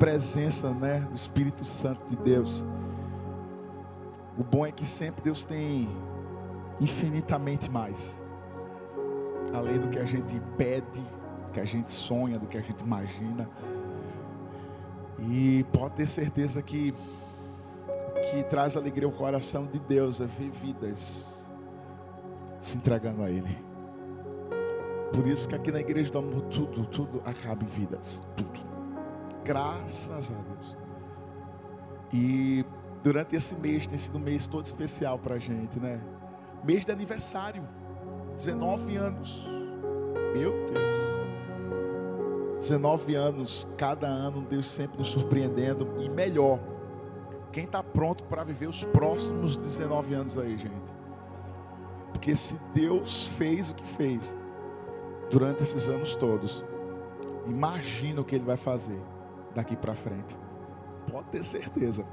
presença, né, do Espírito Santo de Deus. O bom é que sempre Deus tem infinitamente mais, além do que a gente pede, do que a gente sonha, do que a gente imagina. E pode ter certeza que o que traz alegria ao coração de Deus é ver vidas se entregando a Ele. Por isso que aqui na igreja do amor tudo, tudo acaba em vidas, tudo. Graças a Deus. E durante esse mês tem sido um mês todo especial para a gente, né? Mês de aniversário, 19 anos. Meu Deus. 19 anos, cada ano Deus sempre nos surpreendendo e melhor. Quem está pronto para viver os próximos 19 anos aí, gente? Porque se Deus fez o que fez durante esses anos todos, imagina o que Ele vai fazer daqui para frente. Pode ter certeza.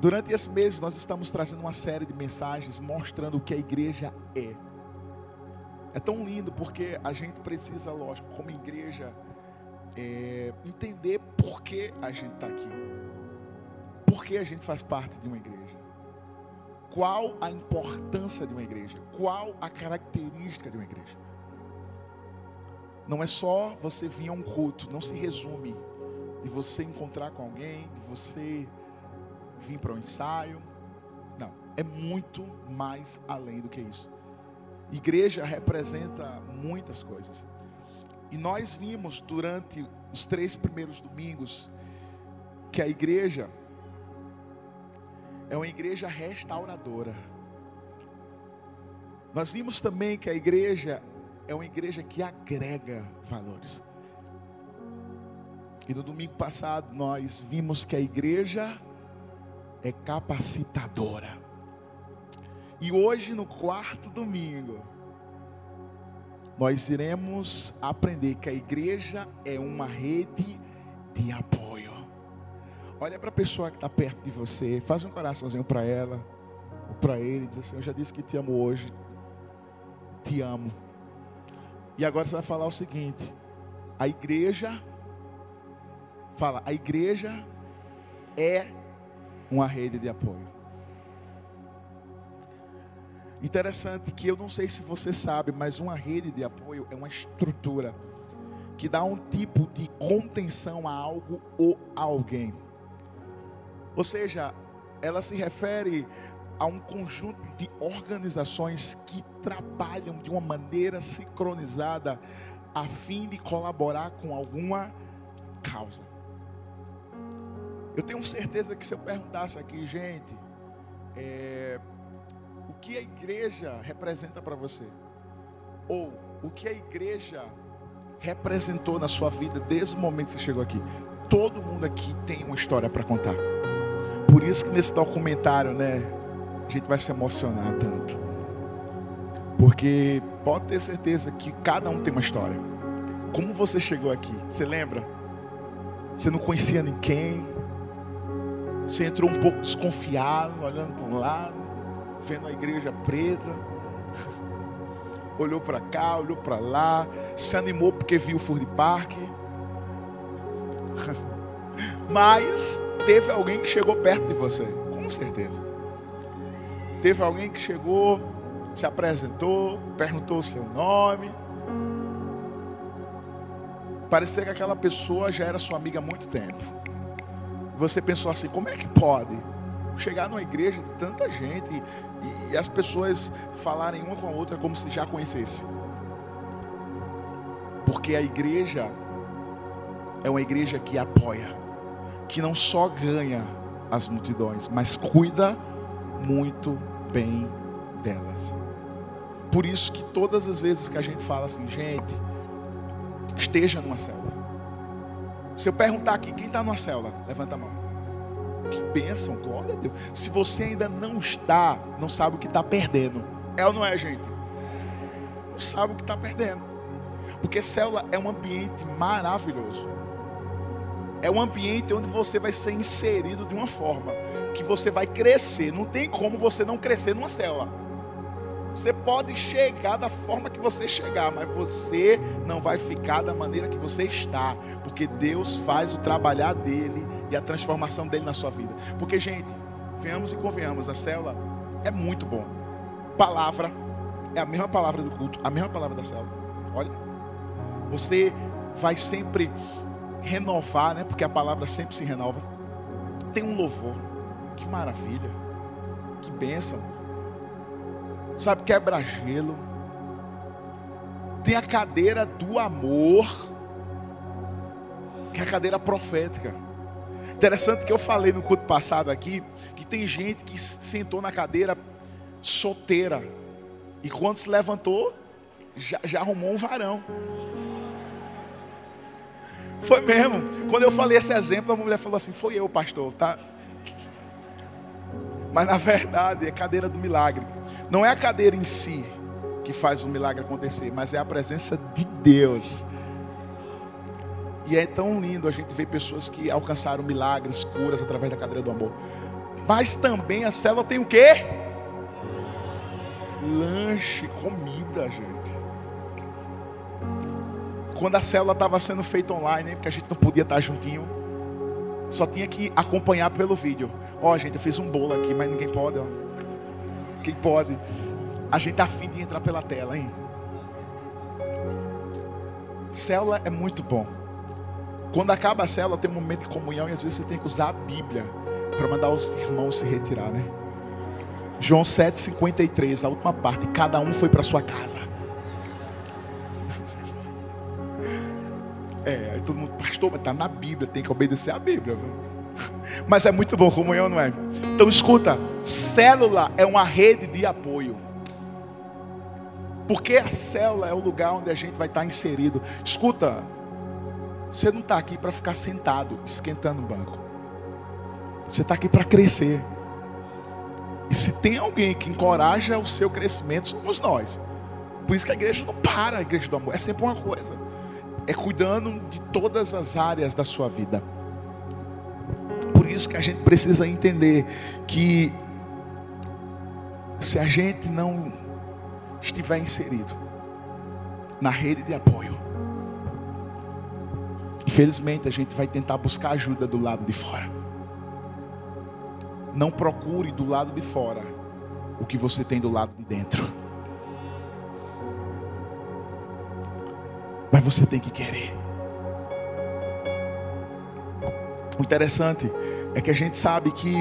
Durante esse mês nós estamos trazendo uma série de mensagens mostrando o que a igreja é. É tão lindo porque a gente precisa, lógico, como igreja, é, entender por que a gente está aqui. Por que a gente faz parte de uma igreja. Qual a importância de uma igreja? Qual a característica de uma igreja? Não é só você vir a um culto, não se resume de você encontrar com alguém, de você vir para um ensaio. Não, é muito mais além do que isso. Igreja representa muitas coisas. E nós vimos durante os três primeiros domingos que a igreja é uma igreja restauradora. Nós vimos também que a igreja é uma igreja que agrega valores. E no domingo passado nós vimos que a igreja é capacitadora. E hoje, no quarto domingo, nós iremos aprender que a igreja é uma rede de apoio. Olha para a pessoa que está perto de você, faz um coraçãozinho para ela, ou para ele, diz assim: Eu já disse que te amo hoje, te amo. E agora você vai falar o seguinte: a igreja, fala, a igreja é uma rede de apoio. Interessante que eu não sei se você sabe, mas uma rede de apoio é uma estrutura que dá um tipo de contenção a algo ou a alguém. Ou seja, ela se refere a um conjunto de organizações que trabalham de uma maneira sincronizada a fim de colaborar com alguma causa. Eu tenho certeza que se eu perguntasse aqui, gente, é, o que a igreja representa para você? Ou o que a igreja representou na sua vida desde o momento que você chegou aqui? Todo mundo aqui tem uma história para contar. Por isso que nesse documentário, né, a gente vai se emocionar tanto. Porque pode ter certeza que cada um tem uma história. Como você chegou aqui? Você lembra? Você não conhecia ninguém, você entrou um pouco desconfiado, olhando para um lado, vendo a igreja preta. Olhou para cá, olhou para lá, se animou porque viu o Fur de Parque. Mas teve alguém que chegou perto de você, com certeza. Teve alguém que chegou, se apresentou, perguntou o seu nome. Parecia que aquela pessoa já era sua amiga há muito tempo você pensou assim: como é que pode chegar numa igreja de tanta gente e, e as pessoas falarem uma com a outra como se já conhecesse? Porque a igreja é uma igreja que apoia, que não só ganha as multidões, mas cuida muito bem delas. Por isso que todas as vezes que a gente fala assim, gente, esteja numa célula. Se eu perguntar aqui, quem está numa célula? Levanta a mão. Que bênção, glória a Deus. Se você ainda não está, não sabe o que está perdendo. É ou não é, gente? Não sabe o que está perdendo. Porque célula é um ambiente maravilhoso. É um ambiente onde você vai ser inserido de uma forma que você vai crescer. Não tem como você não crescer numa célula. Você pode chegar da forma que você chegar, mas você não vai ficar da maneira que você está, porque Deus faz o trabalhar dele e a transformação dele na sua vida. Porque, gente, venhamos e convenhamos, a célula é muito bom. Palavra é a mesma palavra do culto, a mesma palavra da célula. Olha, você vai sempre renovar, né? Porque a palavra sempre se renova. Tem um louvor, que maravilha, que bênção sabe, quebra-gelo. Tem a cadeira do amor, que é a cadeira profética. Interessante que eu falei no culto passado aqui, que tem gente que sentou na cadeira solteira, e quando se levantou, já, já arrumou um varão. Foi mesmo. Quando eu falei esse exemplo, a mulher falou assim: Foi eu, pastor, tá? Mas na verdade é cadeira do milagre. Não é a cadeira em si que faz o milagre acontecer, mas é a presença de Deus. E é tão lindo a gente ver pessoas que alcançaram milagres, curas através da cadeira do amor. Mas também a célula tem o quê? Lanche, comida, gente. Quando a célula estava sendo feita online, porque a gente não podia estar juntinho, só tinha que acompanhar pelo vídeo. Ó, oh, gente, eu fiz um bolo aqui, mas ninguém pode, ó. Quem pode? A gente está afim de entrar pela tela, hein? Célula é muito bom. Quando acaba a célula, tem um momento de comunhão e às vezes você tem que usar a Bíblia para mandar os irmãos se retirar, né? João 7,53, a última parte. Cada um foi para sua casa. É, aí todo mundo, pastor, mas está na Bíblia, tem que obedecer a Bíblia. Viu? Mas é muito bom, comunhão, não é? Então escuta, célula é uma rede de apoio. Porque a célula é o lugar onde a gente vai estar inserido. Escuta, você não está aqui para ficar sentado, esquentando o banco. Você está aqui para crescer. E se tem alguém que encoraja o seu crescimento, somos nós. Por isso que a igreja não para, a igreja do amor. É sempre uma coisa. É cuidando de todas as áreas da sua vida por isso que a gente precisa entender que se a gente não estiver inserido na rede de apoio, infelizmente a gente vai tentar buscar ajuda do lado de fora. Não procure do lado de fora o que você tem do lado de dentro. Mas você tem que querer. Interessante é que a gente sabe que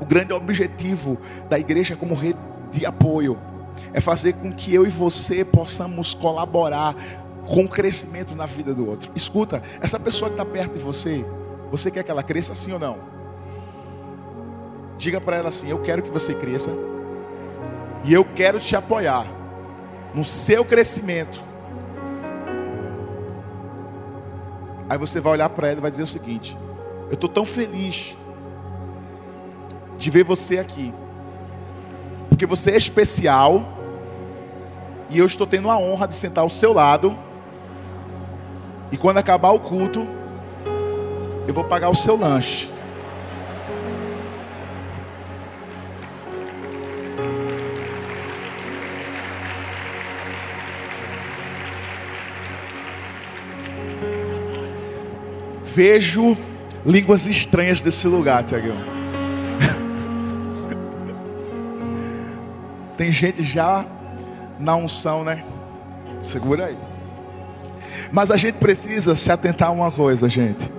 o grande objetivo da igreja como rede de apoio é fazer com que eu e você possamos colaborar com o crescimento na vida do outro. Escuta, essa pessoa que está perto de você, você quer que ela cresça sim ou não? Diga para ela assim: Eu quero que você cresça e eu quero te apoiar no seu crescimento. Aí você vai olhar para ela e vai dizer o seguinte: Eu estou tão feliz de ver você aqui, porque você é especial e eu estou tendo a honra de sentar ao seu lado. E quando acabar o culto, eu vou pagar o seu lanche. vejo línguas estranhas desse lugar, Tiagão. Tem gente já na unção, né? Segura aí. Mas a gente precisa se atentar a uma coisa, gente.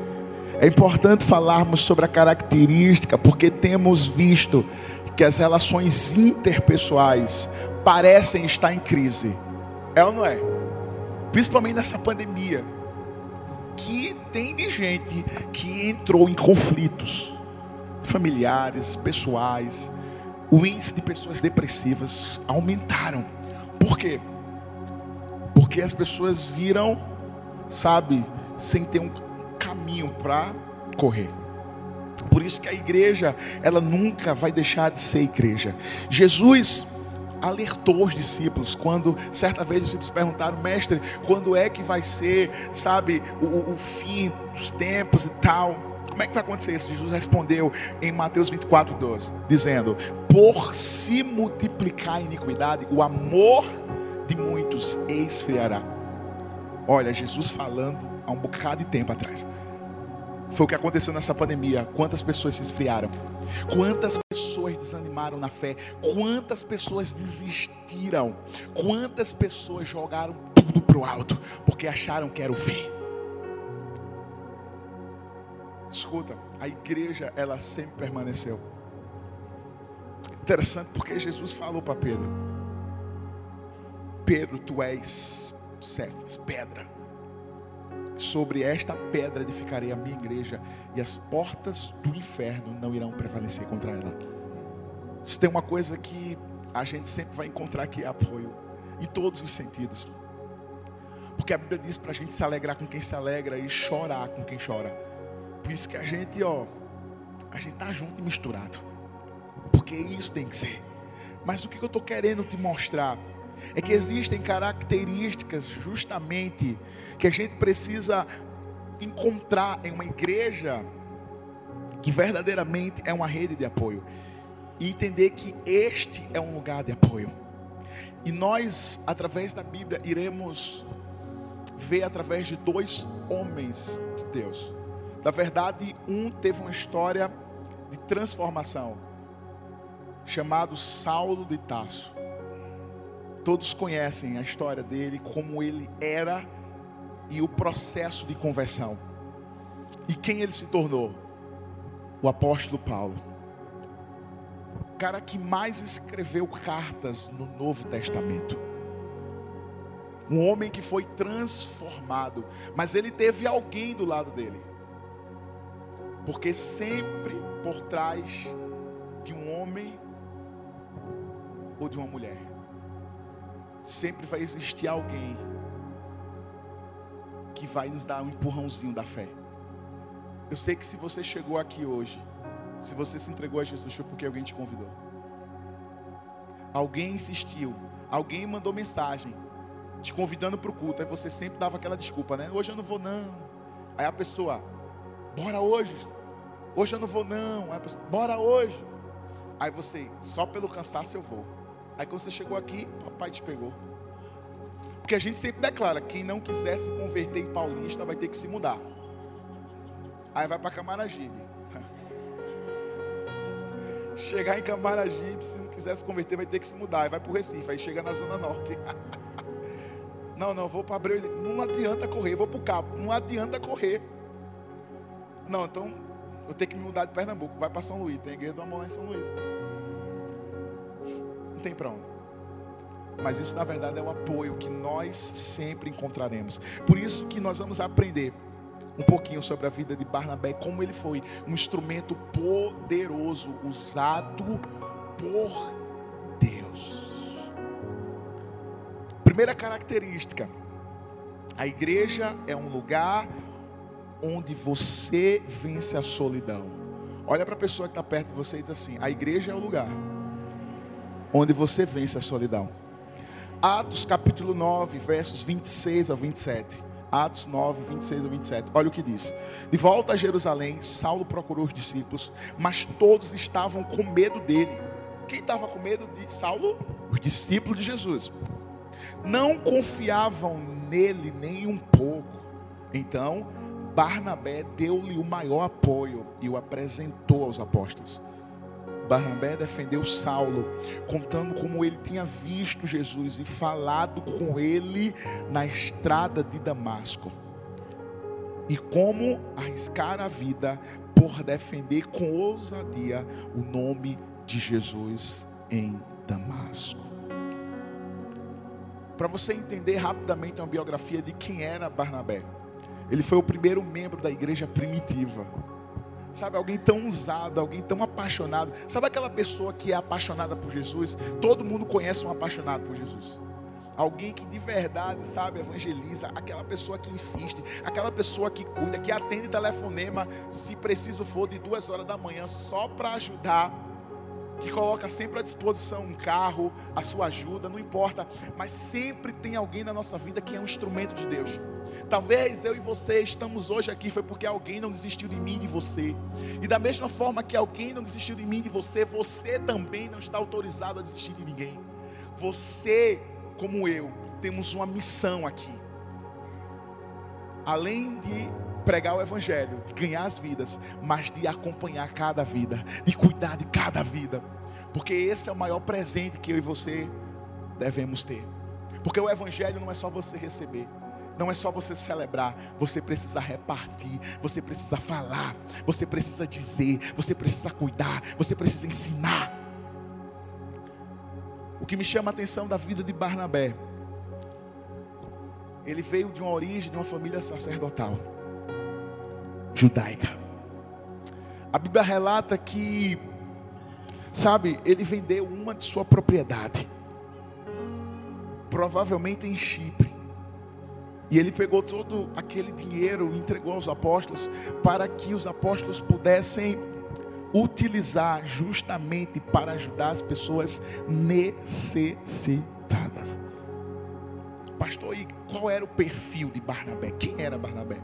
É importante falarmos sobre a característica, porque temos visto que as relações interpessoais parecem estar em crise. É ou não é? Principalmente nessa pandemia que tem de gente que entrou em conflitos familiares, pessoais. O índice de pessoas depressivas aumentaram. Por quê? Porque as pessoas viram, sabe, sem ter um caminho para correr. Por isso que a igreja, ela nunca vai deixar de ser igreja. Jesus alertou os discípulos quando certa vez os discípulos perguntaram, mestre, quando é que vai ser, sabe, o, o fim dos tempos e tal? Como é que vai acontecer isso? Jesus respondeu em Mateus 24, 12, dizendo: Por se multiplicar a iniquidade, o amor de muitos esfriará. Olha, Jesus falando há um bocado de tempo atrás. Foi o que aconteceu nessa pandemia. Quantas pessoas se esfriaram? Quantas pessoas desanimaram na fé? Quantas pessoas desistiram? Quantas pessoas jogaram tudo para o alto porque acharam que era o fim? Escuta, a igreja ela sempre permaneceu. Interessante porque Jesus falou para Pedro: Pedro, tu és Cefas, pedra sobre esta pedra edificarei a minha igreja, e as portas do inferno não irão prevalecer contra ela. Se tem uma coisa que a gente sempre vai encontrar que é apoio, em todos os sentidos. Porque a Bíblia diz para a gente se alegrar com quem se alegra e chorar com quem chora. Por isso que a gente, ó, a gente tá junto e misturado. Porque isso tem que ser. Mas o que eu estou querendo te mostrar é que existem características justamente que a gente precisa encontrar em uma igreja que verdadeiramente é uma rede de apoio e entender que este é um lugar de apoio. E nós, através da Bíblia, iremos ver através de dois homens de Deus. Na verdade, um teve uma história de transformação, chamado Saulo de Tasso. Todos conhecem a história dele, como ele era e o processo de conversão. E quem ele se tornou? O apóstolo Paulo. Cara que mais escreveu cartas no Novo Testamento. Um homem que foi transformado, mas ele teve alguém do lado dele. Porque sempre por trás de um homem ou de uma mulher, sempre vai existir alguém que vai nos dar um empurrãozinho da fé. Eu sei que se você chegou aqui hoje, se você se entregou a Jesus, foi porque alguém te convidou. Alguém insistiu, alguém mandou mensagem, te convidando para o culto. Aí você sempre dava aquela desculpa, né? Hoje eu não vou, não. Aí a pessoa, bora hoje. Hoje eu não vou, não. Aí a pessoa, bora hoje. Aí você, só pelo cansaço eu vou. Aí quando você chegou aqui, papai te pegou. Porque a gente sempre declara: quem não quiser se converter em paulista vai ter que se mudar. Aí vai para Camaragibe. Chegar em Camaragibe, se não quiser se converter, vai ter que se mudar. Vai para o Recife, aí chega na Zona Norte. não, não, vou para Abreu. Não adianta correr, vou para o Cabo. Não adianta correr. Não, então eu tenho que me mudar de Pernambuco. Vai para São Luís. Tem igreja do Amor lá em São Luís. Não tem para onde. Mas isso na verdade é o apoio que nós sempre encontraremos. Por isso que nós vamos aprender um pouquinho sobre a vida de Barnabé, como ele foi um instrumento poderoso usado por Deus. Primeira característica: a igreja é um lugar onde você vence a solidão. Olha para a pessoa que está perto de você e diz assim: a igreja é o lugar onde você vence a solidão. Atos capítulo 9, versos 26 a 27. Atos 9, 26 a 27. Olha o que diz. De volta a Jerusalém, Saulo procurou os discípulos, mas todos estavam com medo dele. Quem estava com medo de Saulo? Os discípulos de Jesus. Não confiavam nele nem um pouco. Então, Barnabé deu-lhe o maior apoio e o apresentou aos apóstolos. Barnabé defendeu Saulo, contando como ele tinha visto Jesus e falado com ele na estrada de Damasco. E como arriscar a vida por defender com ousadia o nome de Jesus em Damasco. Para você entender rapidamente uma biografia de quem era Barnabé. Ele foi o primeiro membro da igreja primitiva. Sabe, alguém tão usado, alguém tão apaixonado. Sabe aquela pessoa que é apaixonada por Jesus? Todo mundo conhece um apaixonado por Jesus. Alguém que de verdade, sabe, evangeliza, aquela pessoa que insiste, aquela pessoa que cuida, que atende telefonema, se preciso for, de duas horas da manhã, só para ajudar, que coloca sempre à disposição um carro, a sua ajuda, não importa, mas sempre tem alguém na nossa vida que é um instrumento de Deus Talvez eu e você estamos hoje aqui foi porque alguém não desistiu de mim e de você. E da mesma forma que alguém não desistiu de mim e de você, você também não está autorizado a desistir de ninguém. Você, como eu, temos uma missão aqui. Além de pregar o evangelho, de ganhar as vidas, mas de acompanhar cada vida, de cuidar de cada vida. Porque esse é o maior presente que eu e você devemos ter. Porque o evangelho não é só você receber. Não é só você celebrar, você precisa repartir, você precisa falar, você precisa dizer, você precisa cuidar, você precisa ensinar. O que me chama a atenção da vida de Barnabé, ele veio de uma origem de uma família sacerdotal, judaica. A Bíblia relata que, sabe, ele vendeu uma de sua propriedade, provavelmente em Chipre e ele pegou todo aquele dinheiro e entregou aos apóstolos para que os apóstolos pudessem utilizar justamente para ajudar as pessoas necessitadas. Pastor, e qual era o perfil de Barnabé? Quem era Barnabé?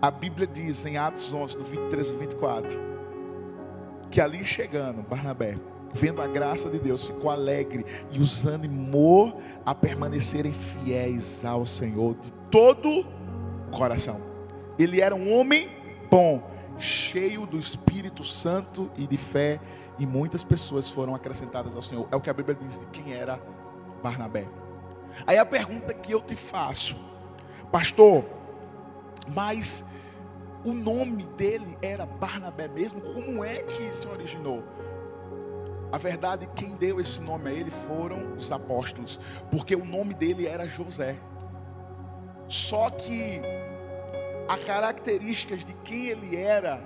A Bíblia diz em Atos 11, do 23 ao 24, que ali chegando, Barnabé, vendo a graça de Deus, ficou alegre e os animou a permanecerem fiéis ao Senhor de todo o coração. Ele era um homem bom, cheio do Espírito Santo e de fé, e muitas pessoas foram acrescentadas ao Senhor. É o que a Bíblia diz de quem era Barnabé. Aí a pergunta que eu te faço, pastor, mas o nome dele era Barnabé mesmo? Como é que se originou? A verdade, quem deu esse nome a ele foram os apóstolos, porque o nome dele era José. Só que as características de quem ele era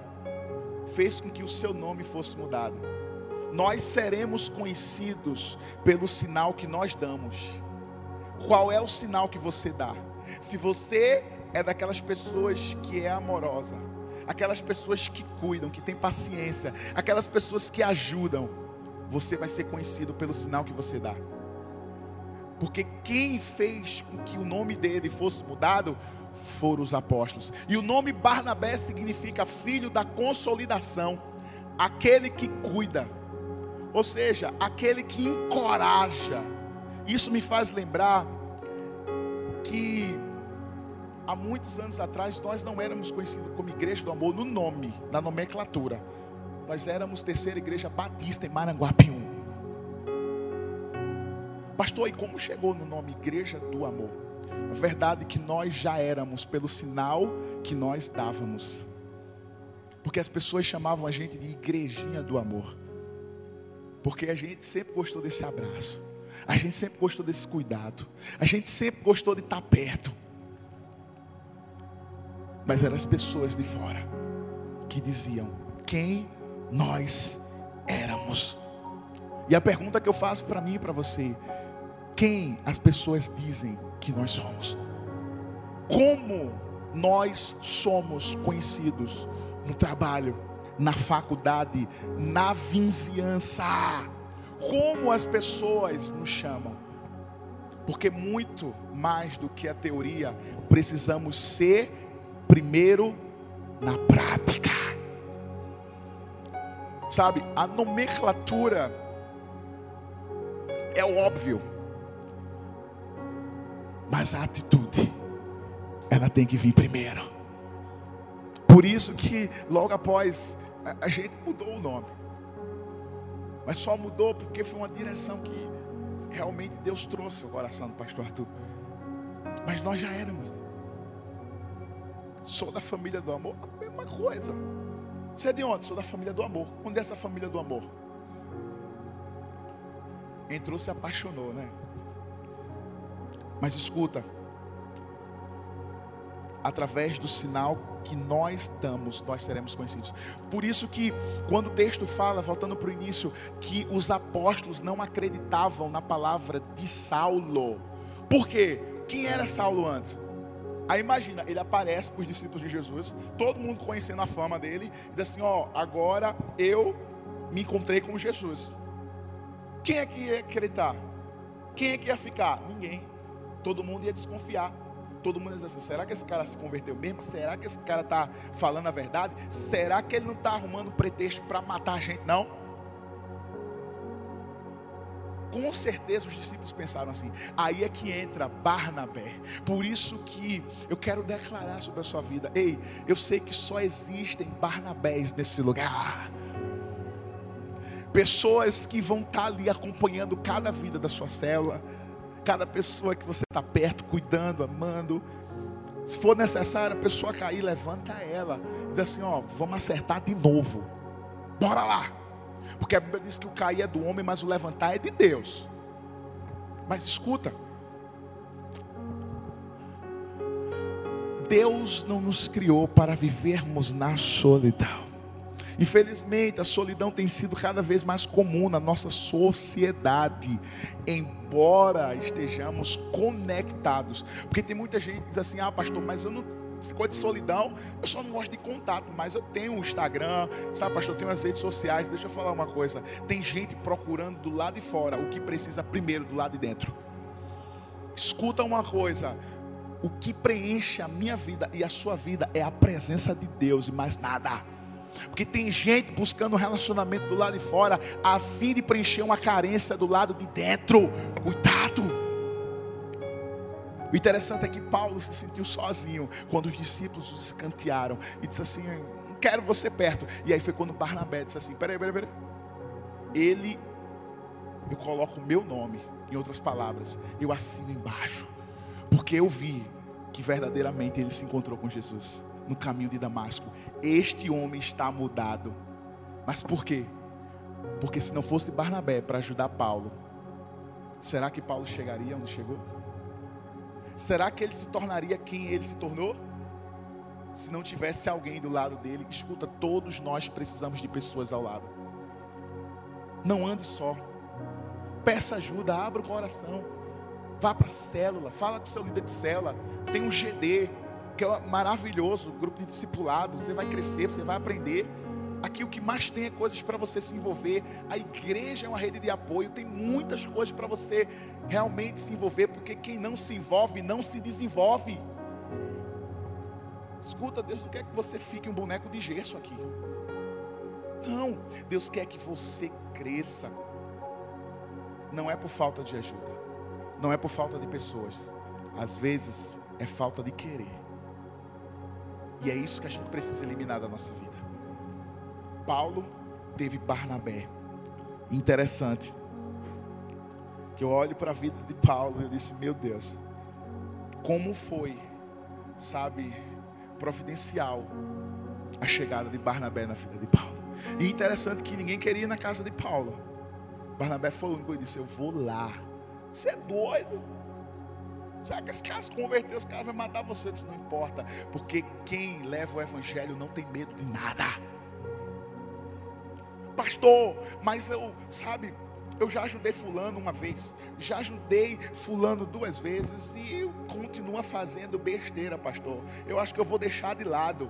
fez com que o seu nome fosse mudado. Nós seremos conhecidos pelo sinal que nós damos. Qual é o sinal que você dá? Se você é daquelas pessoas que é amorosa, aquelas pessoas que cuidam, que têm paciência, aquelas pessoas que ajudam, você vai ser conhecido pelo sinal que você dá. Porque quem fez com que o nome dele fosse mudado foram os apóstolos. E o nome Barnabé significa filho da consolidação, aquele que cuida, ou seja, aquele que encoraja. Isso me faz lembrar que há muitos anos atrás nós não éramos conhecidos como Igreja do Amor no nome, na nomenclatura nós éramos terceira igreja batista em Maranguapium. Pastor, e como chegou no nome Igreja do Amor? A verdade é que nós já éramos pelo sinal que nós dávamos. Porque as pessoas chamavam a gente de igrejinha do amor. Porque a gente sempre gostou desse abraço. A gente sempre gostou desse cuidado. A gente sempre gostou de estar perto. Mas eram as pessoas de fora que diziam: quem nós éramos. E a pergunta que eu faço para mim e para você: quem as pessoas dizem que nós somos? Como nós somos conhecidos no trabalho, na faculdade, na vizinhança? Como as pessoas nos chamam? Porque muito mais do que a teoria, precisamos ser primeiro na prática. Sabe, a nomenclatura é óbvio, mas a atitude, ela tem que vir primeiro. Por isso que logo após a, gente mudou o nome, mas só mudou porque foi uma direção que realmente Deus trouxe ao coração do pastor Arthur. Mas nós já éramos. Sou da família do amor, a mesma coisa. Você é de onde? Sou da família do amor. Onde é essa família do amor? Entrou, se apaixonou, né? Mas escuta, através do sinal que nós damos, nós seremos conhecidos. Por isso que quando o texto fala, voltando para o início, que os apóstolos não acreditavam na palavra de Saulo. Por quê? Quem era Saulo antes? Aí imagina, ele aparece para os discípulos de Jesus, todo mundo conhecendo a fama dele, e diz assim: Ó, agora eu me encontrei com Jesus. Quem é que ia acreditar? Quem é que ia ficar? Ninguém. Todo mundo ia desconfiar. todo mundo diz assim: será que esse cara se converteu mesmo? Será que esse cara está falando a verdade? Será que ele não está arrumando pretexto para matar a gente? Não. Com certeza os discípulos pensaram assim. Aí é que entra Barnabé. Por isso que eu quero declarar sobre a sua vida. Ei, eu sei que só existem Barnabés nesse lugar. Pessoas que vão estar tá ali acompanhando cada vida da sua célula, cada pessoa que você está perto, cuidando, amando. Se for necessário a pessoa cair, levanta ela. Diz assim: ó, vamos acertar de novo. Bora lá. Porque a Bíblia diz que o cair é do homem, mas o levantar é de Deus. Mas escuta. Deus não nos criou para vivermos na solidão. Infelizmente, a solidão tem sido cada vez mais comum na nossa sociedade, embora estejamos conectados. Porque tem muita gente que diz assim: ah, pastor, mas eu não coisa de solidão, eu só não gosto de contato, mas eu tenho o Instagram, sabe, pastor, eu tenho as redes sociais. Deixa eu falar uma coisa: tem gente procurando do lado de fora o que precisa primeiro do lado de dentro. Escuta uma coisa: o que preenche a minha vida e a sua vida é a presença de Deus e mais nada. Porque tem gente buscando um relacionamento do lado de fora, a fim de preencher uma carência do lado de dentro. Cuidado! O interessante é que Paulo se sentiu sozinho quando os discípulos os escantearam e disse assim: Não quero você perto. E aí foi quando Barnabé disse assim: Peraí, peraí, peraí. Ele, eu coloco o meu nome, em outras palavras, eu assino embaixo, porque eu vi que verdadeiramente ele se encontrou com Jesus no caminho de Damasco. Este homem está mudado. Mas por quê? Porque se não fosse Barnabé para ajudar Paulo, será que Paulo chegaria onde chegou? Será que ele se tornaria quem ele se tornou? Se não tivesse alguém do lado dele, escuta, todos nós precisamos de pessoas ao lado. Não ande só. Peça ajuda, abra o coração. Vá para a célula, fala com seu líder de célula. Tem um GD, que é maravilhoso, grupo de discipulado. Você vai crescer, você vai aprender. Aqui o que mais tem é coisas para você se envolver. A igreja é uma rede de apoio, tem muitas coisas para você realmente se envolver, porque quem não se envolve não se desenvolve. Escuta, Deus não quer que você fique um boneco de gesso aqui. Não, Deus quer que você cresça. Não é por falta de ajuda, não é por falta de pessoas. Às vezes é falta de querer. E é isso que a gente precisa eliminar da nossa vida. Paulo teve Barnabé. Interessante. Que eu olho para a vida de Paulo e eu disse: Meu Deus, como foi, sabe, providencial a chegada de Barnabé na vida de Paulo. E interessante que ninguém queria ir na casa de Paulo. Barnabé foi o único que disse: Eu vou lá. Você é doido? Será que esse cara se converter, os caras vão matar você? Isso não importa, porque quem leva o evangelho não tem medo de nada pastor, mas eu, sabe, eu já ajudei fulano uma vez, já ajudei fulano duas vezes e continua fazendo besteira, pastor. Eu acho que eu vou deixar de lado.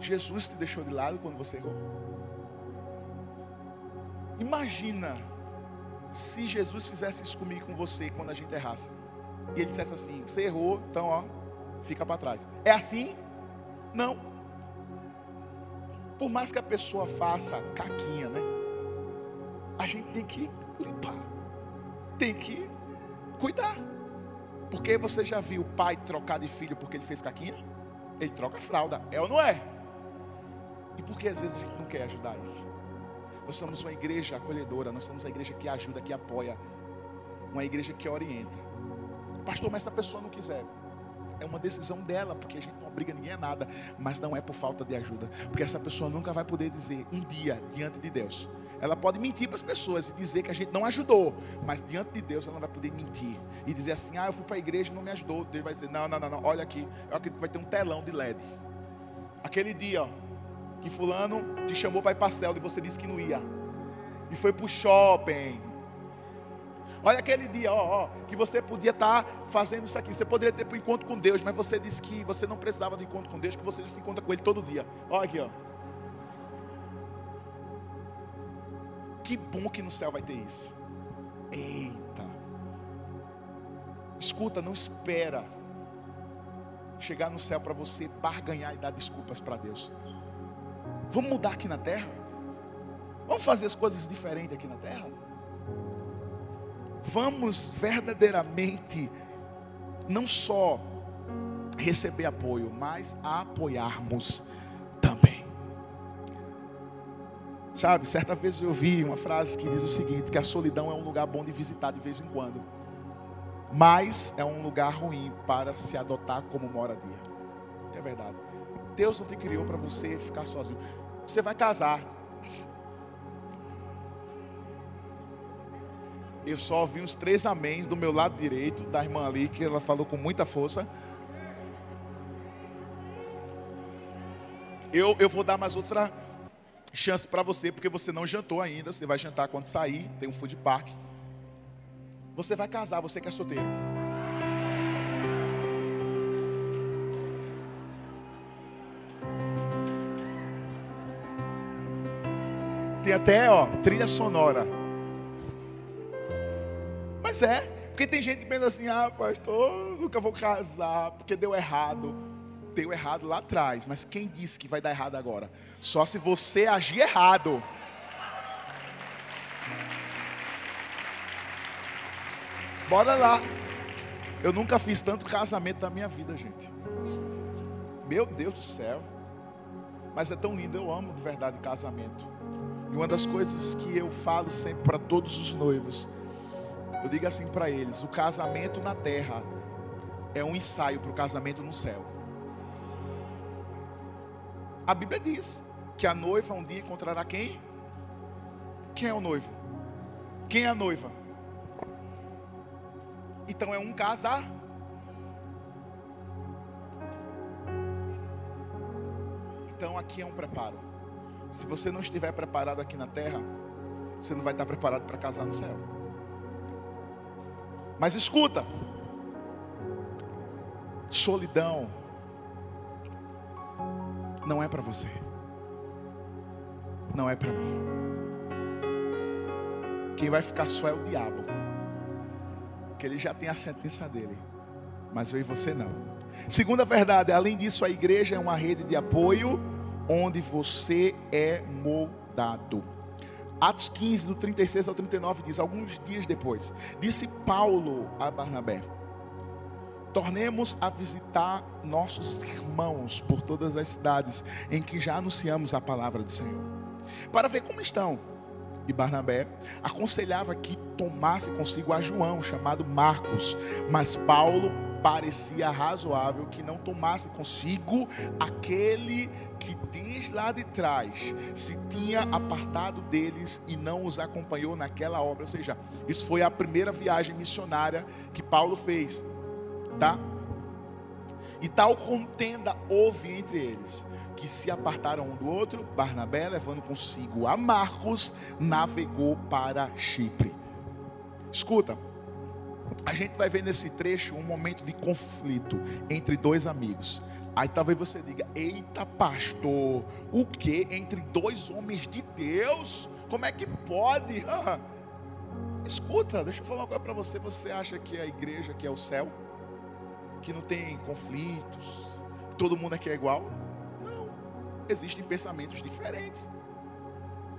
Jesus te deixou de lado quando você errou. Imagina se Jesus fizesse isso comigo com você quando a gente errasse. E ele dissesse assim: "Você errou, então ó, fica para trás". É assim? Não por mais que a pessoa faça caquinha, né? A gente tem que limpar, tem que cuidar. Porque você já viu o pai trocar de filho porque ele fez caquinha? Ele troca fralda, é ou não é? E por que às vezes a gente não quer ajudar isso? Nós somos uma igreja acolhedora, nós somos uma igreja que ajuda, que apoia, uma igreja que orienta. Pastor, mas essa pessoa não quiser é uma decisão dela, porque a gente obriga ninguém a nada, mas não é por falta de ajuda, porque essa pessoa nunca vai poder dizer um dia diante de Deus. Ela pode mentir para as pessoas e dizer que a gente não ajudou, mas diante de Deus ela não vai poder mentir e dizer assim: ah, eu fui para a igreja e não me ajudou. Deus vai dizer: não, não, não, não, olha aqui, eu acredito que vai ter um telão de LED. Aquele dia, ó, que Fulano te chamou para ir para a e você disse que não ia, e foi para o shopping Olha aquele dia, ó, ó, que você podia estar tá fazendo isso aqui. Você poderia ter um encontro com Deus, mas você disse que você não precisava de encontro com Deus, que você se encontra com Ele todo dia. Olha aqui, ó. Que bom que no céu vai ter isso. Eita. Escuta, não espera chegar no céu para você barganhar e dar desculpas para Deus. Vamos mudar aqui na terra? Vamos fazer as coisas diferentes aqui na terra? Vamos verdadeiramente não só receber apoio, mas apoiarmos também. Sabe, certa vez eu ouvi uma frase que diz o seguinte: que a solidão é um lugar bom de visitar de vez em quando mas é um lugar ruim para se adotar como moradia. É verdade. Deus não te criou para você ficar sozinho. Você vai casar. Eu só ouvi uns três améns do meu lado direito, da irmã ali, que ela falou com muita força. Eu, eu vou dar mais outra chance para você, porque você não jantou ainda. Você vai jantar quando sair. Tem um food park. Você vai casar, você que é solteiro. Tem até, ó, trilha sonora. Mas é, porque tem gente que pensa assim: ah, pastor, nunca vou casar, porque deu errado. Deu errado lá atrás, mas quem disse que vai dar errado agora? Só se você agir errado. Bora lá. Eu nunca fiz tanto casamento na minha vida, gente. Meu Deus do céu. Mas é tão lindo, eu amo de verdade casamento. E uma das coisas que eu falo sempre para todos os noivos, eu digo assim para eles: o casamento na terra é um ensaio para o casamento no céu. A Bíblia diz que a noiva um dia encontrará quem? Quem é o noivo? Quem é a noiva? Então é um casar. Então aqui é um preparo. Se você não estiver preparado aqui na terra, você não vai estar preparado para casar no céu. Mas escuta, solidão não é para você, não é para mim. Quem vai ficar só é o diabo porque ele já tem a sentença dele. Mas eu e você não. Segunda verdade, além disso, a igreja é uma rede de apoio onde você é moldado. Atos 15, do 36 ao 39, diz: Alguns dias depois, disse Paulo a Barnabé: Tornemos a visitar nossos irmãos por todas as cidades em que já anunciamos a palavra do Senhor, para ver como estão. E Barnabé, aconselhava que tomasse consigo a João, chamado Marcos, mas Paulo parecia razoável que não tomasse consigo aquele que desde lá de trás se tinha apartado deles e não os acompanhou naquela obra. Ou seja, isso foi a primeira viagem missionária que Paulo fez, tá? E tal contenda houve entre eles que se apartaram um do outro, Barnabé, levando consigo a Marcos, navegou para Chipre. Escuta, a gente vai ver nesse trecho um momento de conflito entre dois amigos. Aí talvez você diga: Eita, pastor, o que entre dois homens de Deus? Como é que pode? Escuta, deixa eu falar uma coisa para você. Você acha que a igreja aqui é o céu? Que não tem conflitos? Todo mundo aqui é igual? existem pensamentos diferentes.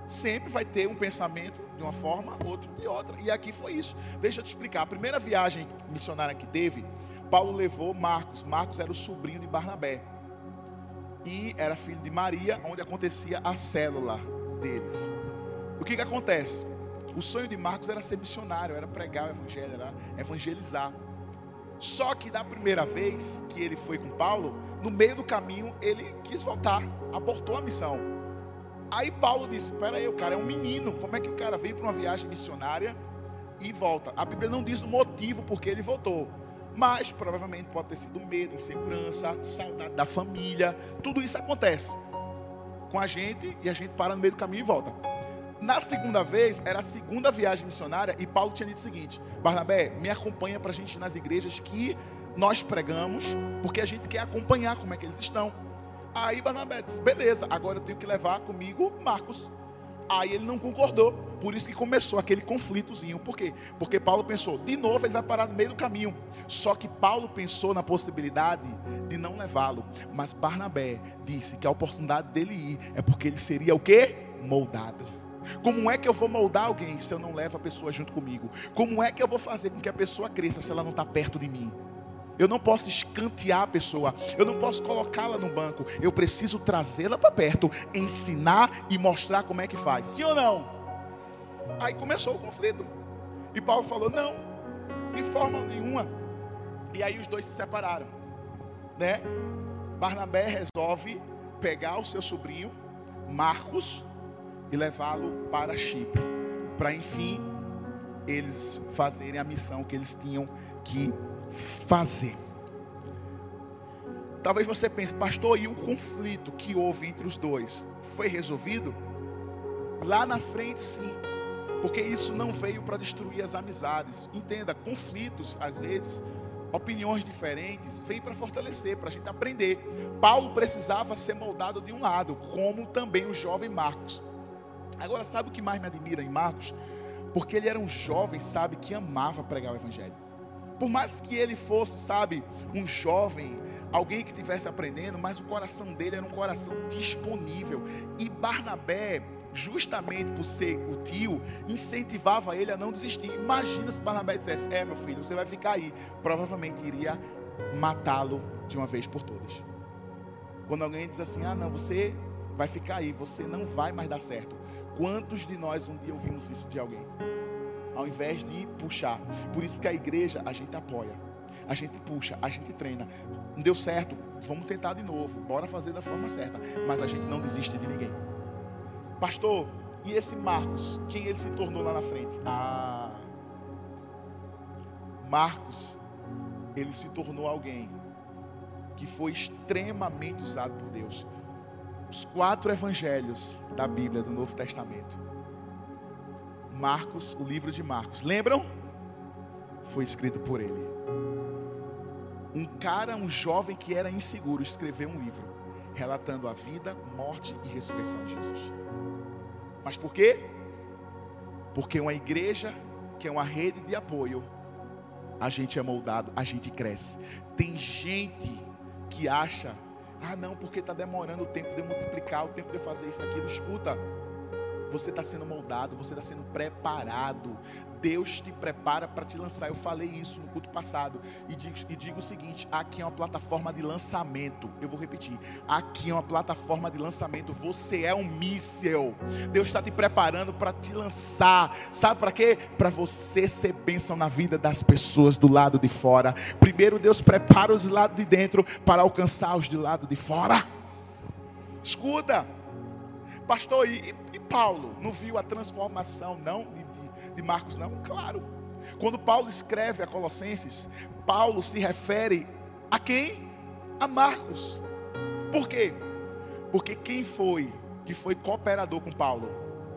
Sempre vai ter um pensamento de uma forma, outro de outra. E aqui foi isso. Deixa eu te explicar. A primeira viagem missionária que teve, Paulo levou Marcos. Marcos era o sobrinho de Barnabé. E era filho de Maria, onde acontecia a célula deles. O que, que acontece? O sonho de Marcos era ser missionário, era pregar o evangelho, era evangelizar. Só que da primeira vez que ele foi com Paulo, no meio do caminho ele quis voltar, abortou a missão. Aí Paulo disse: Pera aí, o cara é um menino, como é que o cara vem para uma viagem missionária e volta? A Bíblia não diz o motivo porque ele voltou, mas provavelmente pode ter sido medo, insegurança, saudade da família, tudo isso acontece com a gente e a gente para no meio do caminho e volta. Na segunda vez, era a segunda viagem missionária, e Paulo tinha dito o seguinte: Barnabé, me acompanha para a gente ir nas igrejas que nós pregamos, porque a gente quer acompanhar como é que eles estão. Aí Barnabé disse: beleza, agora eu tenho que levar comigo Marcos. Aí ele não concordou, Por isso que começou aquele conflitozinho. Por quê? Porque Paulo pensou, de novo ele vai parar no meio do caminho. Só que Paulo pensou na possibilidade de não levá-lo. Mas Barnabé disse que a oportunidade dele ir é porque ele seria o quê? Moldado. Como é que eu vou moldar alguém se eu não levo a pessoa junto comigo? Como é que eu vou fazer com que a pessoa cresça se ela não está perto de mim? Eu não posso escantear a pessoa, eu não posso colocá-la no banco, eu preciso trazê-la para perto, ensinar e mostrar como é que faz. Sim ou não? Aí começou o conflito. E Paulo falou: "Não, de forma nenhuma". E aí os dois se separaram, né? Barnabé resolve pegar o seu sobrinho Marcos e levá-lo para Chipre, para enfim eles fazerem a missão que eles tinham que fazer. Talvez você pense, pastor, e o conflito que houve entre os dois foi resolvido? Lá na frente, sim, porque isso não veio para destruir as amizades. Entenda, conflitos, às vezes, opiniões diferentes, vêm para fortalecer, para a gente aprender. Paulo precisava ser moldado de um lado, como também o jovem Marcos. Agora, sabe o que mais me admira em Marcos? Porque ele era um jovem, sabe, que amava pregar o Evangelho. Por mais que ele fosse, sabe, um jovem, alguém que estivesse aprendendo, mas o coração dele era um coração disponível. E Barnabé, justamente por ser o tio, incentivava ele a não desistir. Imagina se Barnabé dissesse: É, meu filho, você vai ficar aí. Provavelmente iria matá-lo de uma vez por todas. Quando alguém diz assim: Ah, não, você vai ficar aí, você não vai mais dar certo. Quantos de nós um dia ouvimos isso de alguém? Ao invés de puxar. Por isso que a igreja a gente apoia, a gente puxa, a gente treina. Não deu certo, vamos tentar de novo, bora fazer da forma certa, mas a gente não desiste de ninguém. Pastor, e esse Marcos, quem ele se tornou lá na frente? Ah, Marcos, ele se tornou alguém que foi extremamente usado por Deus. Os quatro evangelhos da Bíblia do Novo Testamento Marcos, o livro de Marcos. Lembram? Foi escrito por ele. Um cara, um jovem que era inseguro, escreveu um livro relatando a vida, morte e ressurreição de Jesus. Mas por quê? Porque uma igreja que é uma rede de apoio, a gente é moldado, a gente cresce. Tem gente que acha, ah não, porque está demorando o tempo de multiplicar, o tempo de fazer isso, aquilo. Escuta, você está sendo moldado, você está sendo preparado. Deus te prepara para te lançar. Eu falei isso no culto passado. E digo, e digo o seguinte: aqui é uma plataforma de lançamento. Eu vou repetir. Aqui é uma plataforma de lançamento. Você é um míssel. Deus está te preparando para te lançar. Sabe para quê? Para você ser bênção na vida das pessoas do lado de fora. Primeiro, Deus prepara os do lado de dentro para alcançar os do lado de fora. Escuta, pastor, e, Paulo não viu a transformação, não, de, de, de Marcos, não? Claro. Quando Paulo escreve a Colossenses, Paulo se refere a quem? A Marcos. Por quê? Porque quem foi que foi cooperador com Paulo?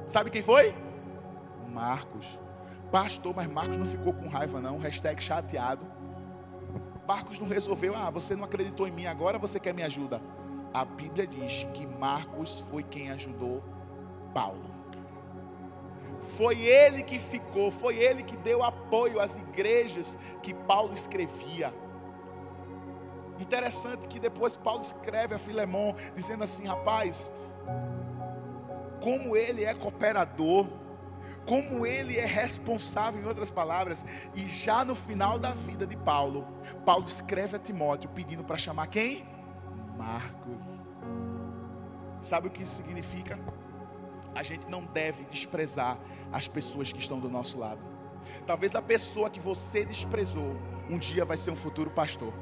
Sabe quem foi? Marcos. Pastor, mas Marcos não ficou com raiva, não. Hashtag chateado. Marcos não resolveu, ah, você não acreditou em mim, agora você quer me ajuda. A Bíblia diz que Marcos foi quem ajudou Paulo. Foi ele que ficou, foi ele que deu apoio às igrejas que Paulo escrevia. Interessante que depois Paulo escreve a Filemão, dizendo assim: rapaz, como ele é cooperador, como ele é responsável, em outras palavras, e já no final da vida de Paulo, Paulo escreve a Timóteo pedindo para chamar quem? Marcos. Sabe o que isso significa? A gente não deve desprezar as pessoas que estão do nosso lado. Talvez a pessoa que você desprezou um dia vai ser um futuro pastor.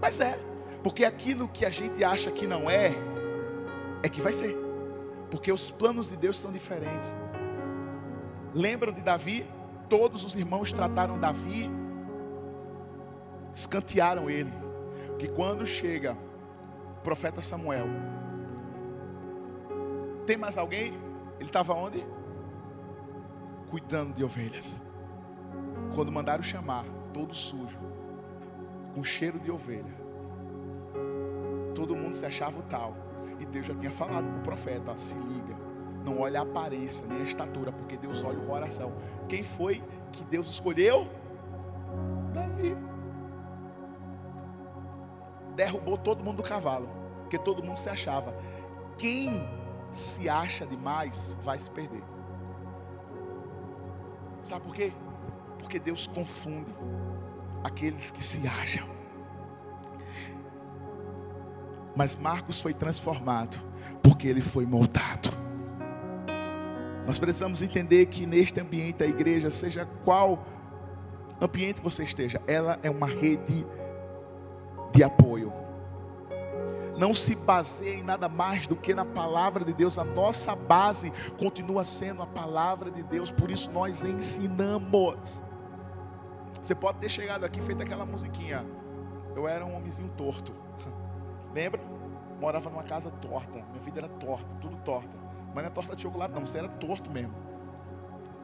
Mas é, porque aquilo que a gente acha que não é, é que vai ser. Porque os planos de Deus são diferentes. Lembram de Davi? Todos os irmãos trataram Davi, escantearam ele. Que quando chega o profeta Samuel, tem mais alguém? Ele estava onde? Cuidando de ovelhas. Quando mandaram chamar, todo sujo, com cheiro de ovelha. Todo mundo se achava o tal. E Deus já tinha falado para o profeta: se liga, não olha a aparência, nem a estatura, porque Deus olha o coração. Quem foi que Deus escolheu? Davi. Derrubou todo mundo do cavalo, porque todo mundo se achava. Quem se acha demais vai se perder. Sabe por quê? Porque Deus confunde aqueles que se acham. Mas Marcos foi transformado porque ele foi moldado. Nós precisamos entender que neste ambiente a igreja, seja qual ambiente você esteja, ela é uma rede de apoio. Não se baseia em nada mais do que na palavra de Deus. A nossa base continua sendo a palavra de Deus, por isso nós ensinamos. Você pode ter chegado aqui feito aquela musiquinha. Eu era um homenzinho torto. Lembra? Morava numa casa torta. Minha vida era torta, tudo torta. Mas não é torta de chocolate, não. Você era torto mesmo.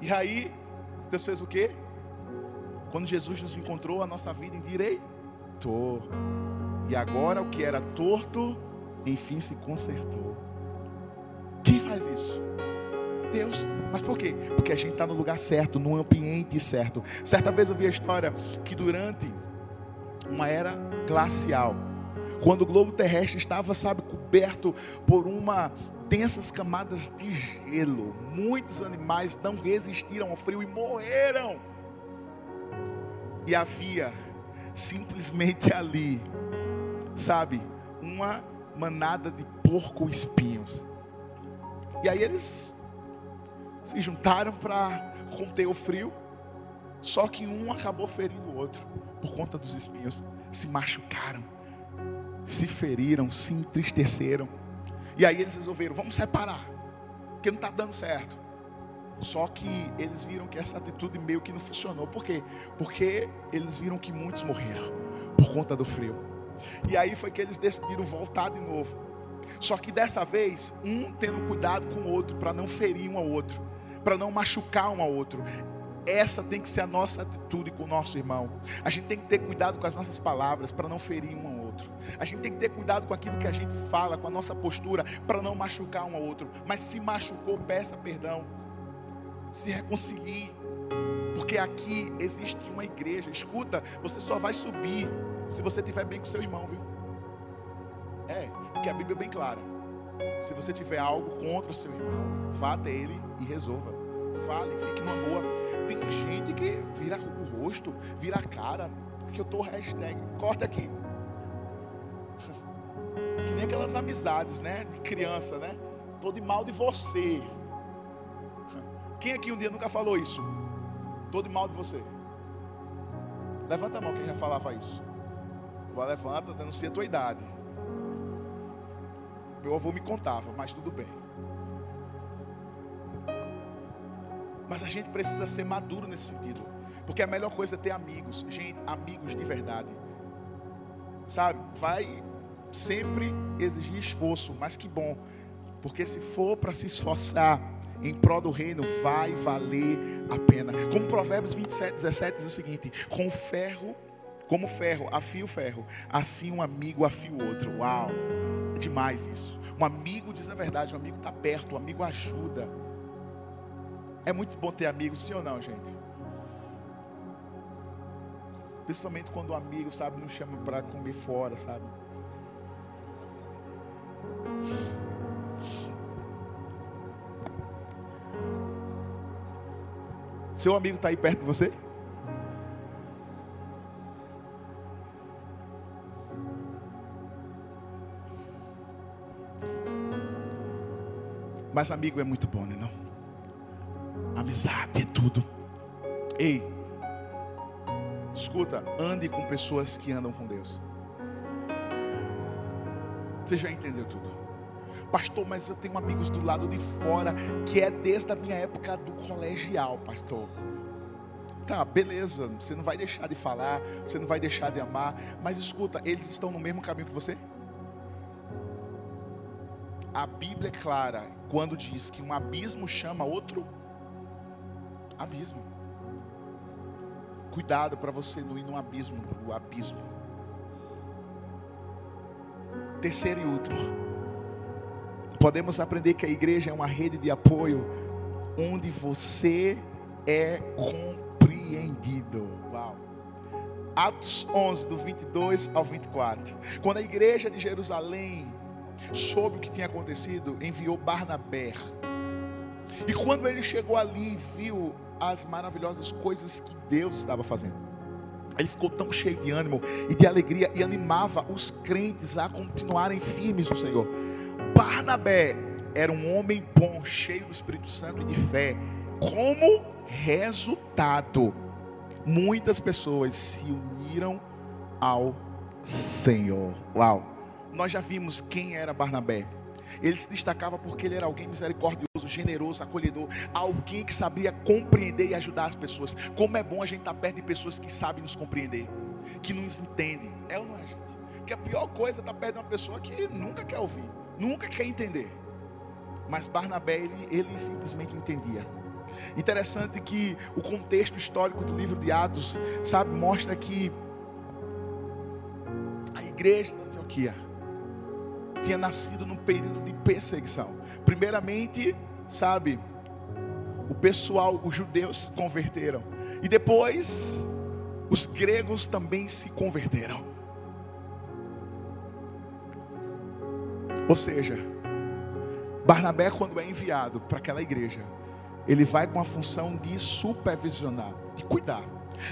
E aí, Deus fez o quê? Quando Jesus nos encontrou, a nossa vida endireitou. E agora o que era torto, enfim se consertou. Quem faz isso? Deus. Mas por quê? Porque a gente está no lugar certo, no ambiente certo. Certa vez eu vi a história que durante uma era glacial, quando o globo terrestre estava, sabe, coberto por uma densas camadas de gelo. Muitos animais não resistiram ao frio e morreram. E havia simplesmente ali, sabe, uma manada de porco espinhos. E aí eles se juntaram para conter o frio. Só que um acabou ferindo o outro por conta dos espinhos. Se machucaram, se feriram, se entristeceram. E aí eles resolveram, vamos separar, porque não está dando certo. Só que eles viram que essa atitude meio que não funcionou. Por quê? Porque eles viram que muitos morreram por conta do frio. E aí foi que eles decidiram voltar de novo. Só que dessa vez, um tendo cuidado com o outro para não ferir um ao outro, para não machucar um ao outro. Essa tem que ser a nossa atitude com o nosso irmão. A gente tem que ter cuidado com as nossas palavras para não ferir um ao outro. A gente tem que ter cuidado com aquilo que a gente fala, com a nossa postura, para não machucar um ao outro. Mas se machucou, peça perdão. Se reconcilie. Porque aqui existe uma igreja. Escuta, você só vai subir se você estiver bem com seu irmão, viu? É, porque a Bíblia é bem clara. Se você tiver algo contra o seu irmão, vá até ele e resolva. Fale, fique numa boa. Tem gente que vira o rosto, vira a cara, porque eu estou hashtag. Corta aqui. Que nem aquelas amizades, né? De criança, né? Tô de mal de você. Quem aqui um dia nunca falou isso? Tô de mal de você. Levanta a mão quem já falava isso. Vai levanta, denuncia a tua idade. Meu avô me contava, mas tudo bem. Mas a gente precisa ser maduro nesse sentido. Porque a melhor coisa é ter amigos. Gente, amigos de verdade. Sabe? Vai sempre exigir esforço, mas que bom. Porque se for para se esforçar em prol do reino, vai valer a pena. Como Provérbios 27, 17 diz o seguinte: com ferro, como ferro, afia o ferro, assim um amigo afia o outro. Uau, é demais isso. Um amigo diz a verdade, um amigo está perto, um amigo ajuda. É muito bom ter amigos, sim ou não, gente? Principalmente quando o amigo, sabe, nos chama para comer fora, sabe? Seu amigo está aí perto de você? Mas amigo é muito bom, né não? Amizade é tudo. Ei, escuta, ande com pessoas que andam com Deus. Você já entendeu tudo. Pastor, mas eu tenho amigos do lado de fora que é desde a minha época do colegial, pastor. Tá, beleza, você não vai deixar de falar, você não vai deixar de amar, mas escuta, eles estão no mesmo caminho que você? A Bíblia é clara quando diz que um abismo chama outro abismo. Cuidado para você não ir num abismo, no abismo. Terceiro e último. podemos aprender que a igreja é uma rede de apoio onde você é compreendido. Uau. Atos 11, do 22 ao 24. Quando a igreja de Jerusalém soube o que tinha acontecido, enviou Barnabé. E quando ele chegou ali, viu as maravilhosas coisas que Deus estava fazendo. Ele ficou tão cheio de ânimo e de alegria e animava os crentes a continuarem firmes no Senhor. Barnabé era um homem bom, cheio do Espírito Santo e de fé. Como resultado, muitas pessoas se uniram ao Senhor. Uau! Nós já vimos quem era Barnabé. Ele se destacava porque ele era alguém misericordioso, generoso, acolhedor, alguém que sabia compreender e ajudar as pessoas. Como é bom a gente estar perto de pessoas que sabem nos compreender, que nos entendem. É ou não é, gente? Porque a pior coisa é estar perto de uma pessoa que nunca quer ouvir, nunca quer entender. Mas Barnabé, ele, ele simplesmente entendia. Interessante que o contexto histórico do livro de Atos, sabe, mostra que a igreja da Antioquia tinha nascido num período de perseguição. Primeiramente, sabe, o pessoal, os judeus se converteram. E depois, os gregos também se converteram. Ou seja, Barnabé, quando é enviado para aquela igreja, ele vai com a função de supervisionar, de cuidar.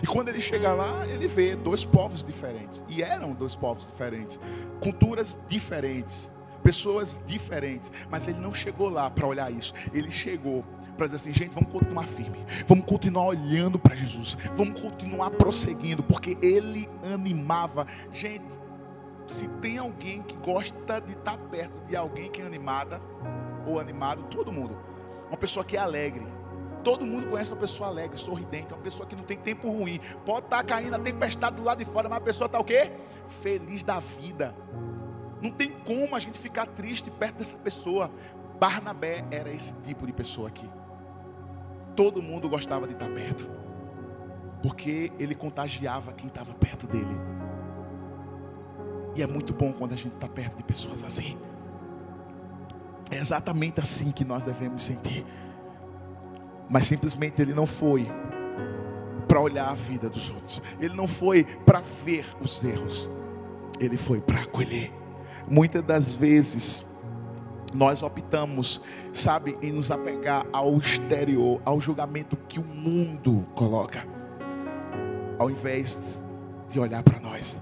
E quando ele chega lá, ele vê dois povos diferentes. E eram dois povos diferentes, culturas diferentes, pessoas diferentes. Mas ele não chegou lá para olhar isso. Ele chegou para dizer assim: gente, vamos continuar firme, vamos continuar olhando para Jesus, vamos continuar prosseguindo, porque ele animava. Gente, se tem alguém que gosta de estar perto de alguém que é animada ou animado, todo mundo. Uma pessoa que é alegre Todo mundo conhece uma pessoa alegre, sorridente, uma pessoa que não tem tempo ruim. Pode estar caindo a tempestade do lado de fora, mas a pessoa está o quê? Feliz da vida. Não tem como a gente ficar triste perto dessa pessoa. Barnabé era esse tipo de pessoa aqui. Todo mundo gostava de estar perto. Porque ele contagiava quem estava perto dele. E é muito bom quando a gente está perto de pessoas assim. É exatamente assim que nós devemos sentir. Mas simplesmente ele não foi para olhar a vida dos outros. Ele não foi para ver os erros. Ele foi para acolher. Muitas das vezes nós optamos, sabe, em nos apegar ao exterior, ao julgamento que o mundo coloca, ao invés de olhar para nós.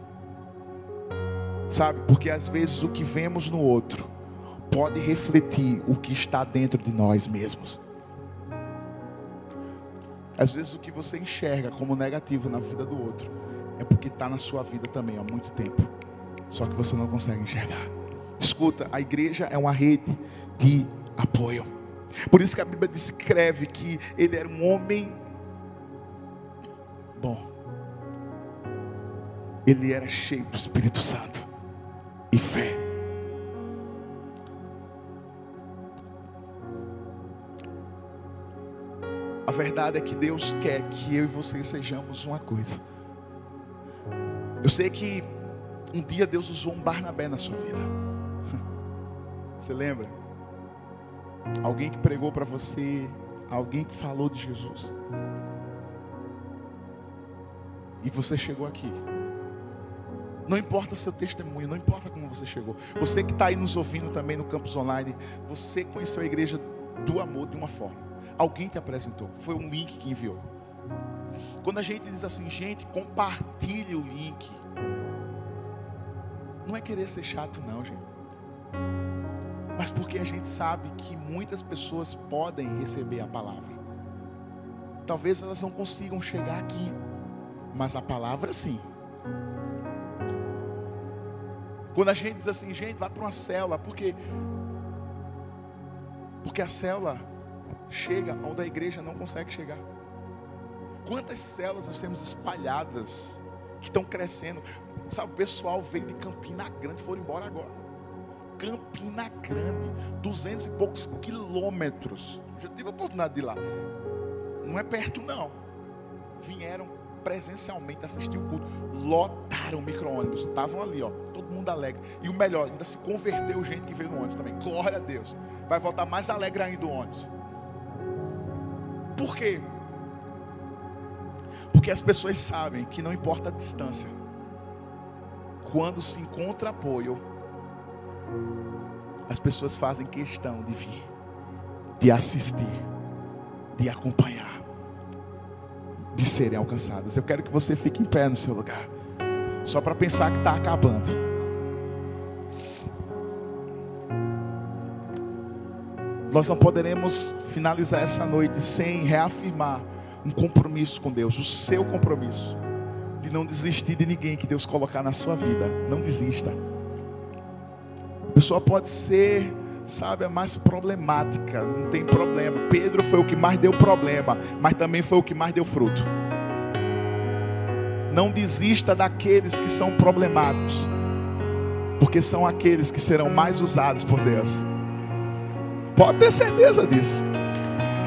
Sabe, porque às vezes o que vemos no outro pode refletir o que está dentro de nós mesmos. Às vezes o que você enxerga como negativo na vida do outro é porque está na sua vida também há muito tempo. Só que você não consegue enxergar. Escuta, a igreja é uma rede de apoio. Por isso que a Bíblia descreve que ele era um homem bom. Ele era cheio do Espírito Santo e fé. A verdade é que Deus quer que eu e você sejamos uma coisa. Eu sei que um dia Deus usou um Barnabé na sua vida. Você lembra? Alguém que pregou para você, alguém que falou de Jesus. E você chegou aqui. Não importa seu testemunho, não importa como você chegou. Você que está aí nos ouvindo também no campus online, você conheceu a igreja do amor de uma forma. Alguém te apresentou. Foi um link que enviou. Quando a gente diz assim, gente, compartilhe o link. Não é querer ser chato, não, gente. Mas porque a gente sabe que muitas pessoas podem receber a palavra. Talvez elas não consigam chegar aqui, mas a palavra sim. Quando a gente diz assim, gente, vai para uma célula, porque porque a célula chega onde a igreja não consegue chegar. Quantas células nós temos espalhadas que estão crescendo? Sabe, o pessoal veio de Campina Grande, foram embora agora. Campina Grande, duzentos e poucos quilômetros. Já tive a oportunidade de ir lá. Não é perto, não. Vieram presencialmente assistir o culto. Lotaram o micro-ônibus. Estavam ali, ó. Todo mundo alegre. E o melhor, ainda se converteu gente que veio no ônibus também. Glória a Deus. Vai voltar mais alegre ainda o ônibus. Por quê? Porque as pessoas sabem que não importa a distância. Quando se encontra apoio, as pessoas fazem questão de vir, de assistir, de acompanhar, de serem alcançadas. Eu quero que você fique em pé no seu lugar, só para pensar que está acabando. Nós não poderemos finalizar essa noite sem reafirmar um compromisso com Deus, o seu compromisso de não desistir de ninguém que Deus colocar na sua vida. Não desista. A pessoa pode ser, sabe, a mais problemática, não tem problema. Pedro foi o que mais deu problema, mas também foi o que mais deu fruto. Não desista daqueles que são problemáticos, porque são aqueles que serão mais usados por Deus. Pode ter certeza disso.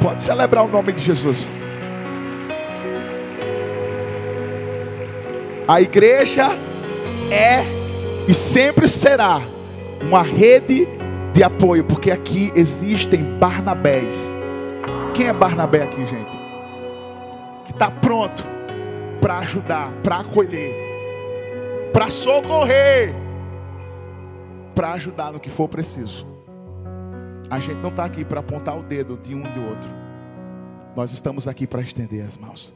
Pode celebrar o nome de Jesus. A igreja é e sempre será uma rede de apoio, porque aqui existem Barnabés. Quem é Barnabé aqui, gente? Que está pronto para ajudar, para acolher, para socorrer, para ajudar no que for preciso. A gente não está aqui para apontar o dedo de um e do outro. Nós estamos aqui para estender as mãos.